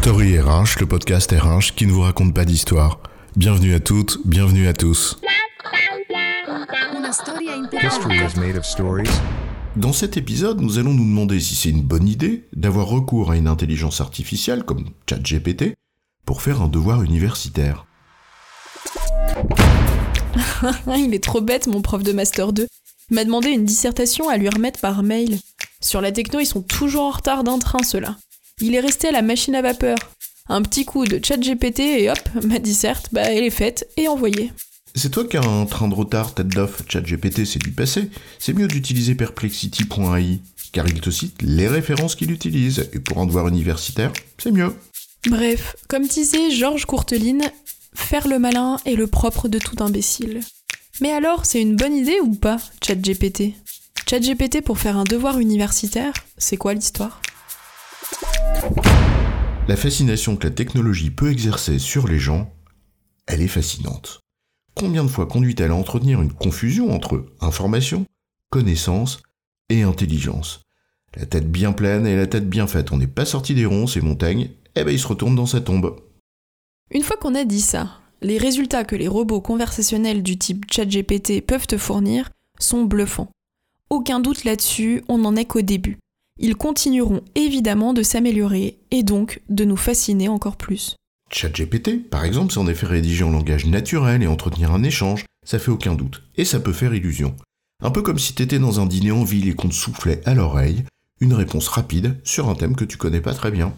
Story RH, le podcast RH qui ne vous raconte pas d'histoire. Bienvenue à toutes, bienvenue à tous. History is made of stories. Dans cet épisode, nous allons nous demander si c'est une bonne idée d'avoir recours à une intelligence artificielle comme ChatGPT pour faire un devoir universitaire. Il est trop bête, mon prof de Master 2. Il m'a demandé une dissertation à lui remettre par mail. Sur la techno, ils sont toujours en retard d'un train, ceux-là. Il est resté à la machine à vapeur. Un petit coup de chat GPT et hop, ma disserte, bah elle est faite et envoyée. C'est toi qui as un train de retard, tête d'off, ChatGPT, c'est du passé. C'est mieux d'utiliser perplexity.ai, car il te cite les références qu'il utilise, et pour un devoir universitaire, c'est mieux. Bref, comme disait Georges Courteline, faire le malin est le propre de tout imbécile. Mais alors, c'est une bonne idée ou pas, ChatGPT ChatGPT pour faire un devoir universitaire, c'est quoi l'histoire? La fascination que la technologie peut exercer sur les gens, elle est fascinante. Combien de fois conduit-elle à entretenir une confusion entre information, connaissance et intelligence? La tête bien pleine et la tête bien faite, on n'est pas sorti des ronces et Montaigne, eh ben il se retourne dans sa tombe. Une fois qu'on a dit ça, les résultats que les robots conversationnels du type ChatGPT peuvent te fournir sont bluffants. Aucun doute là-dessus, on n'en est qu'au début. Ils continueront évidemment de s'améliorer et donc de nous fasciner encore plus. ChatGPT, par exemple, c'est en effet rédiger en langage naturel et entretenir un échange, ça fait aucun doute, et ça peut faire illusion. Un peu comme si t'étais dans un dîner en ville et qu'on te soufflait à l'oreille une réponse rapide sur un thème que tu connais pas très bien.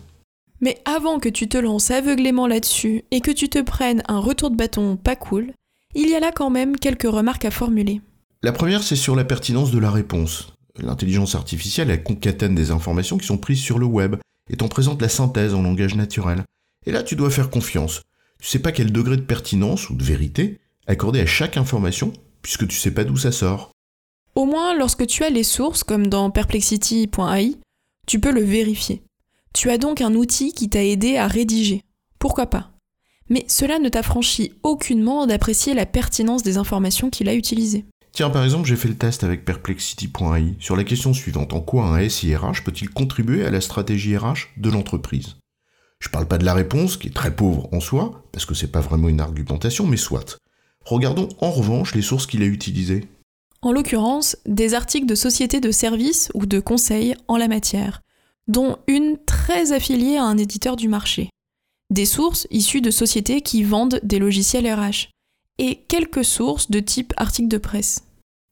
Mais avant que tu te lances aveuglément là-dessus et que tu te prennes un retour de bâton pas cool, il y a là quand même quelques remarques à formuler. La première, c'est sur la pertinence de la réponse. L'intelligence artificielle, elle concatène des informations qui sont prises sur le web et t'en présente la synthèse en langage naturel. Et là, tu dois faire confiance. Tu sais pas quel degré de pertinence ou de vérité accorder à chaque information, puisque tu sais pas d'où ça sort. Au moins, lorsque tu as les sources, comme dans perplexity.ai, tu peux le vérifier. Tu as donc un outil qui t'a aidé à rédiger. Pourquoi pas? Mais cela ne t'affranchit aucunement d'apprécier la pertinence des informations qu'il a utilisées. Tiens, par exemple, j'ai fait le test avec perplexity.ai sur la question suivante. En quoi un SIRH peut-il contribuer à la stratégie RH de l'entreprise? Je parle pas de la réponse, qui est très pauvre en soi, parce que c'est pas vraiment une argumentation, mais soit. Regardons en revanche les sources qu'il a utilisées. En l'occurrence, des articles de sociétés de services ou de conseils en la matière, dont une très affiliée à un éditeur du marché. Des sources issues de sociétés qui vendent des logiciels RH. Et quelques sources de type article de presse.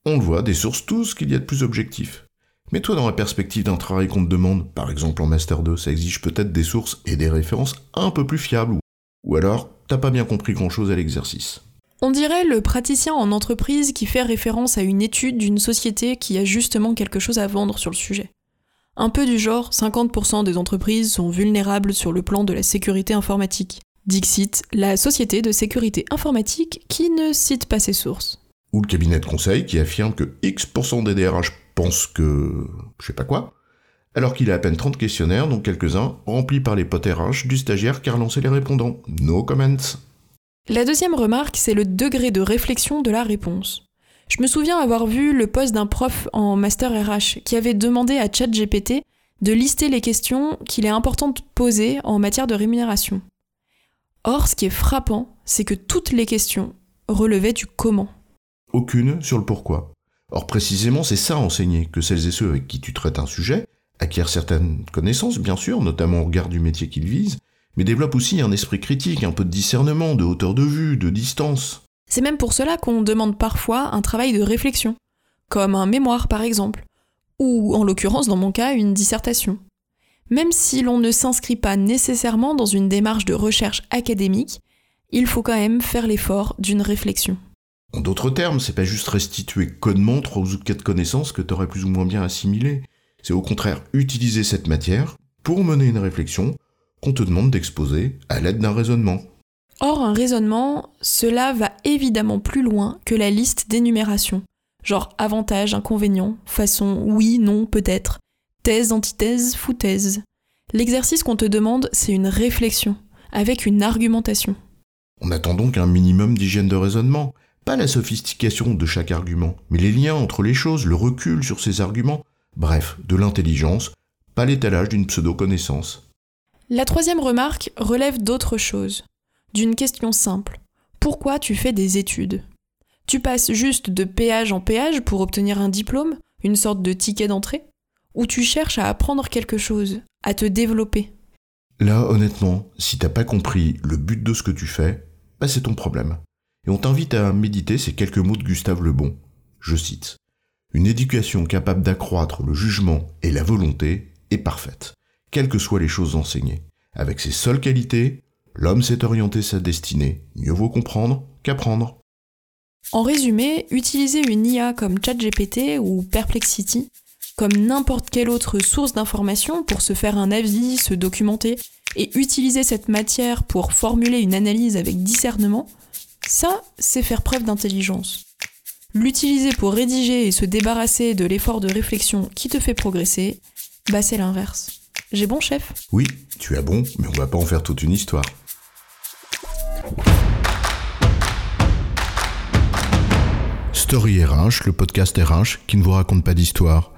On le voit, des sources tous qu'il y a de plus objectif. Mets-toi dans la perspective d'un travail qu'on te demande, par exemple en Master 2, ça exige peut-être des sources et des références un peu plus fiables, ou alors t'as pas bien compris grand-chose à l'exercice. On dirait le praticien en entreprise qui fait référence à une étude d'une société qui a justement quelque chose à vendre sur le sujet. Un peu du genre 50% des entreprises sont vulnérables sur le plan de la sécurité informatique. Dixit, la société de sécurité informatique qui ne cite pas ses sources. Ou le cabinet de conseil qui affirme que X% des DRH pensent que... je sais pas quoi, alors qu'il a à peine 30 questionnaires, dont quelques-uns remplis par les potes RH du stagiaire qui a relancé les répondants. No comments. La deuxième remarque, c'est le degré de réflexion de la réponse. Je me souviens avoir vu le poste d'un prof en master RH qui avait demandé à ChatGPT de lister les questions qu'il est important de poser en matière de rémunération. Or, ce qui est frappant, c'est que toutes les questions relevaient du comment. Aucune sur le pourquoi. Or, précisément, c'est ça enseigner, que celles et ceux avec qui tu traites un sujet acquièrent certaines connaissances, bien sûr, notamment au regard du métier qu'ils visent, mais développent aussi un esprit critique, un peu de discernement, de hauteur de vue, de distance. C'est même pour cela qu'on demande parfois un travail de réflexion, comme un mémoire par exemple, ou en l'occurrence dans mon cas une dissertation. Même si l'on ne s'inscrit pas nécessairement dans une démarche de recherche académique, il faut quand même faire l'effort d'une réflexion. En d'autres termes, c'est pas juste restituer codement trois ou quatre connaissances que t'aurais plus ou moins bien assimilées. C'est au contraire utiliser cette matière pour mener une réflexion qu'on te demande d'exposer à l'aide d'un raisonnement. Or, un raisonnement, cela va évidemment plus loin que la liste d'énumération. Genre avantages, inconvénients, façon oui, non, peut-être, thèse, antithèse, foutaise. L'exercice qu'on te demande, c'est une réflexion, avec une argumentation. On attend donc un minimum d'hygiène de raisonnement, pas la sophistication de chaque argument, mais les liens entre les choses, le recul sur ces arguments, bref, de l'intelligence, pas l'étalage d'une pseudo-connaissance. La troisième remarque relève d'autre chose, d'une question simple. Pourquoi tu fais des études? Tu passes juste de péage en péage pour obtenir un diplôme, une sorte de ticket d'entrée? Ou tu cherches à apprendre quelque chose, à te développer Là, honnêtement, si t'as pas compris le but de ce que tu fais, bah c'est ton problème. Et on t'invite à méditer ces quelques mots de Gustave Le Bon. Je cite. Une éducation capable d'accroître le jugement et la volonté est parfaite, quelles que soient les choses enseignées. Avec ses seules qualités, l'homme sait orienter sa destinée. Mieux vaut comprendre qu'apprendre. En résumé, utiliser une IA comme ChatGPT ou Perplexity comme n'importe quelle autre source d'information pour se faire un avis, se documenter et utiliser cette matière pour formuler une analyse avec discernement, ça, c'est faire preuve d'intelligence. L'utiliser pour rédiger et se débarrasser de l'effort de réflexion qui te fait progresser, bah c'est l'inverse. J'ai bon chef? Oui, tu as bon, mais on va pas en faire toute une histoire. Story RH, le podcast RH qui ne vous raconte pas d'histoire.